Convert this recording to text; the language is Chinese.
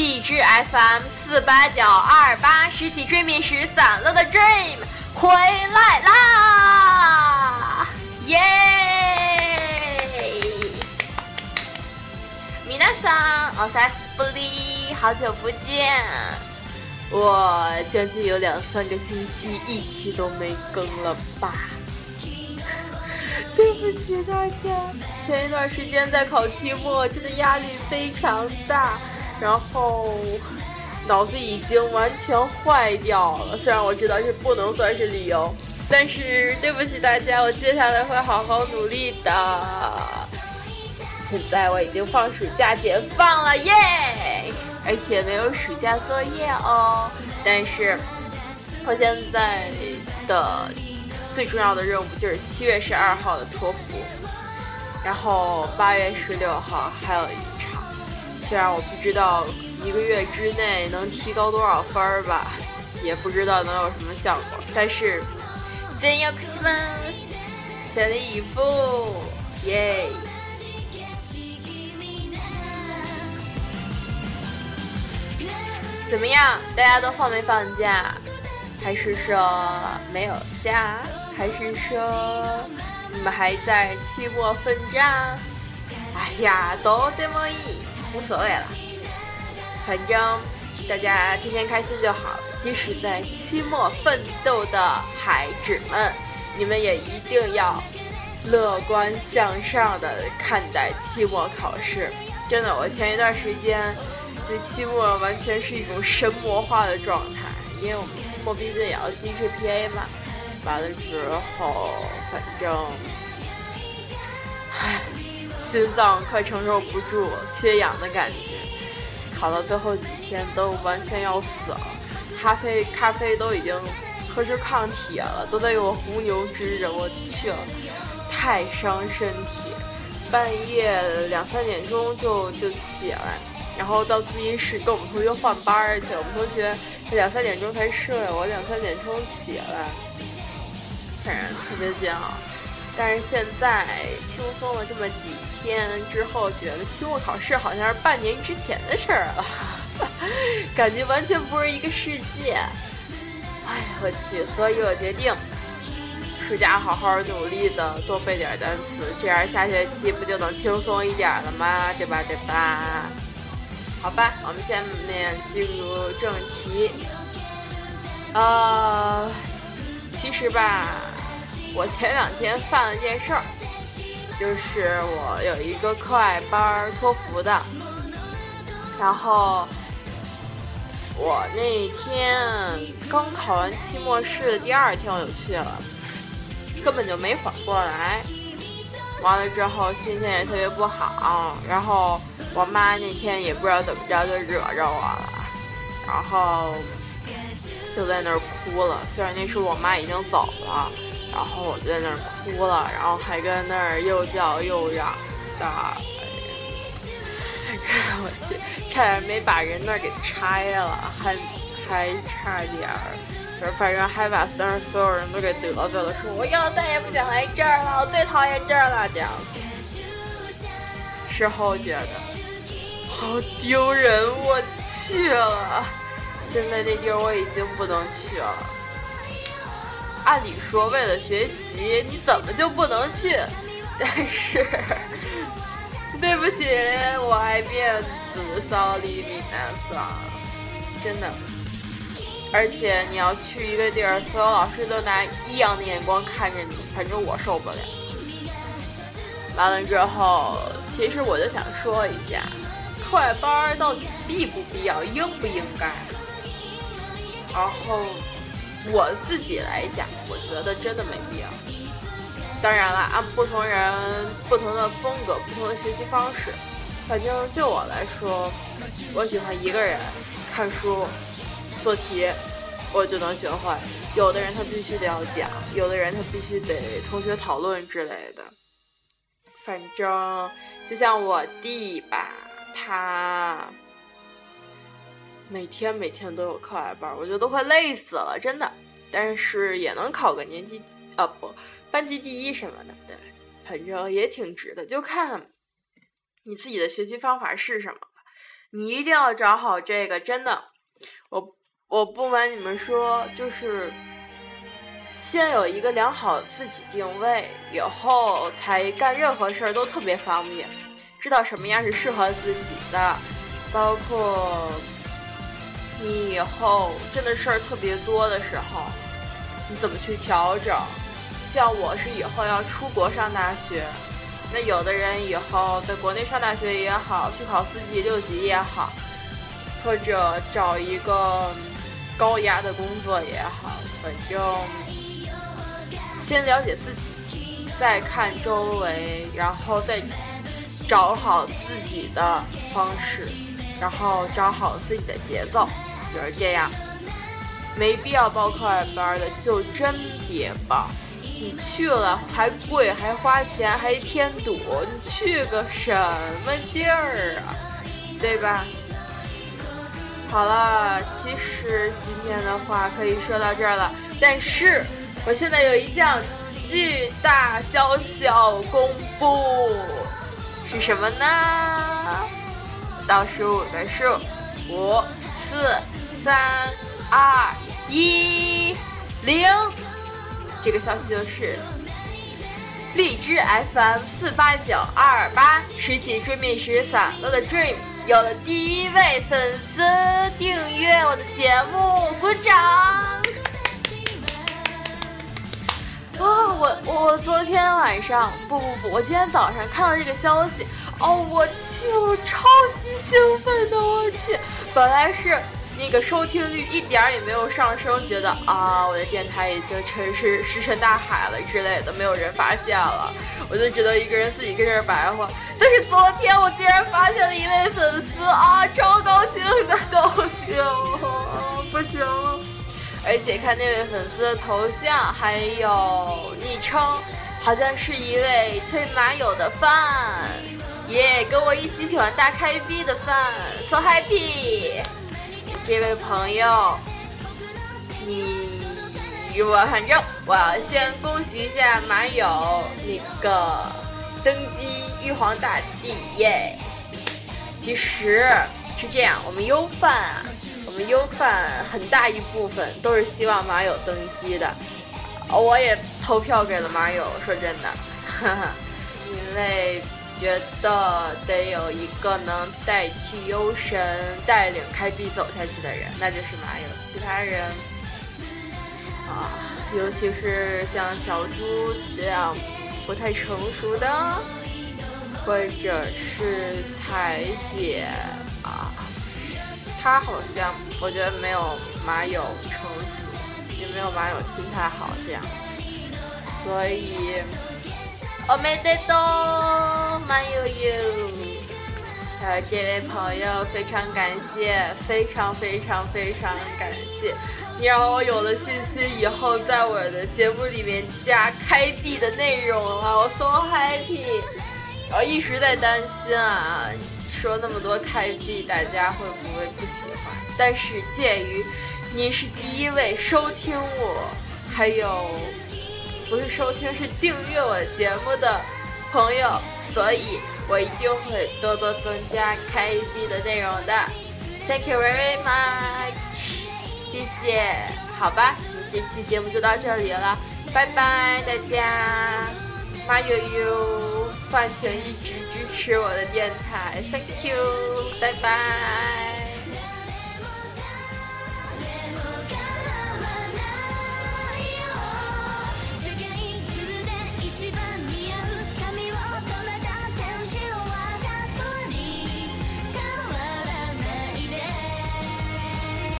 荔枝 FM 四八九二八，拾起追觅时散了的 dream 回来啦！耶！米娜桑，奥萨斯布利，好久不见。我将近有两三个星期一期都没更了吧？对不起大家，前一段时间在考期末，真的压力非常大，然后脑子已经完全坏掉了。虽然我知道这不能算是理由，但是对不起大家，我接下来会好好努力的。现在我已经放暑假解放了耶，而且没有暑假作业哦。但是我现在的最重要的任务就是七月十二号的托福，然后八月十六号还有一场。虽然我不知道一个月之内能提高多少分儿吧，也不知道能有什么效果，但是真要全力以赴，耶！怎么样？大家都放没放假？还是说没有假？还是说你们还在期末奋战？哎呀，都这么一无所谓了，反正大家天天开心就好。即使在期末奋斗的孩子们，你们也一定要乐观向上的看待期末考试。真的，我前一段时间。对期末完全是一种神魔化的状态，因为我们期末毕竟也要进 GPA 嘛。完了之后，反正，唉，心脏快承受不住缺氧的感觉。考到最后几天都完全要死了，咖啡咖啡都已经喝出抗体了，都在给我红牛支着。我去了，太伤身体，半夜两三点钟就就起来。然后到自习室跟我们同学换班去，我们同学两三点钟才睡，我两三点钟起来，反正特别煎熬。但是现在轻松了这么几天之后，觉得期末考试好像是半年之前的事儿了，感觉完全不是一个世界。哎，我去，所以我决定暑假好好努力的多背点单词，这样下学期不就能轻松一点了吗？对吧？对吧？好吧，我们下面进入正题。呃，其实吧，我前两天犯了件事儿，就是我有一个课外班托福的，然后我那天刚考完期末试的第二天我就去了，根本就没缓过来。完了之后心情也特别不好，然后我妈那天也不知道怎么着就惹着我了，然后就在那儿哭了。虽然那时候我妈已经走了，然后我就在那儿哭了，然后还跟那儿又叫又嚷的，我去，差点没把人那儿给拆了，还还差点儿。反正还把当时所有人都给得罪了，说我以后再也不想来这儿了，我最讨厌这儿了，这样。事后觉得好丢人，我去了。现在这地儿我已经不能去了。按理说为了学习，你怎么就不能去？但是对不起，我爱面子，sorry，米娜桑，真的。而且你要去一个地儿，所有老师都拿异样的眼光看着你，反正我受不了。完了之后，其实我就想说一下，课外班到底必不必要，应不应该？然后我自己来讲，我觉得真的没必要。当然了，按不同人不同的风格、不同的学习方式，反正就我来说，我喜欢一个人看书。做题，我就能学会。有的人他必须得要讲，有的人他必须得同学讨论之类的。反正就像我弟吧，他每天每天都有课外班，我觉得都快累死了，真的。但是也能考个年级啊不，班级第一什么的，对，反正也挺值的。就看你自己的学习方法是什么。你一定要找好这个，真的，我我不瞒你们说，就是先有一个良好自己定位，以后才干任何事儿都特别方便。知道什么样是适合自己的，包括你以后真的事儿特别多的时候，你怎么去调整？像我是以后要出国上大学，那有的人以后在国内上大学也好，去考四级六级也好，或者找一个高压的工作也好，反正先了解自己，再看周围，然后再。找好自己的方式，然后找好自己的节奏，就是这样。没必要报课外班的就真别报，你去了还贵，还花钱，还添堵，你去个什么劲儿啊？对吧？好了，其实今天的话可以说到这儿了，但是我现在有一项巨大消息要公布。是什么呢？倒数的数，五、四、三、二、一、零。这个消息就是，荔枝 FM 四八九二八拾起追觅时散落的 dream 有了第一位粉丝订阅我的节目，鼓掌！啊，我我昨天晚上不不不，我今天早上看到这个消息，哦，我去，我超级兴奋的，我去，本来是那个收听率一点儿也没有上升，觉得啊，我的电台已经沉尸石沉大海了之类的，没有人发现了，我就只能一个人自己跟这儿白话。但是昨天我竟然发现了一位粉丝啊，超高兴的高兴，不行。而且看那位粉丝的头像，还有昵称，好像是一位推马友的饭，耶，跟我一起喜欢大开逼的饭，so happy！这位朋友，你我反正我要先恭喜一下马友那个登基玉皇大帝耶。其实是这样，我们优饭啊。我们优饭很大一部分都是希望马友登基的，我也投票给了马友。说真的，因为觉得得有一个能代替优神带领开币走下去的人，那就是马友。其他人啊，尤其是像小猪这样不太成熟的，或者是彩姐啊。他好像我觉得没有马友成熟，也没有马友心态好这样，所以我没得懂马友友。还有这位朋友，非常感谢，非常非常非常感谢，你让我有了信心，以后在我的节目里面加开币的内容了，我 so happy。我一直在担心啊。说那么多开币，大家会不会不喜欢？但是鉴于你是第一位收听我，还有不是收听是订阅我节目的朋友，所以我一定会多多增加开币的内容的。Thank you very much，谢谢。好吧，这期节目就到这里了，拜拜大家，马悠悠，饭前一直。支持我的电台，Thank you，拜拜。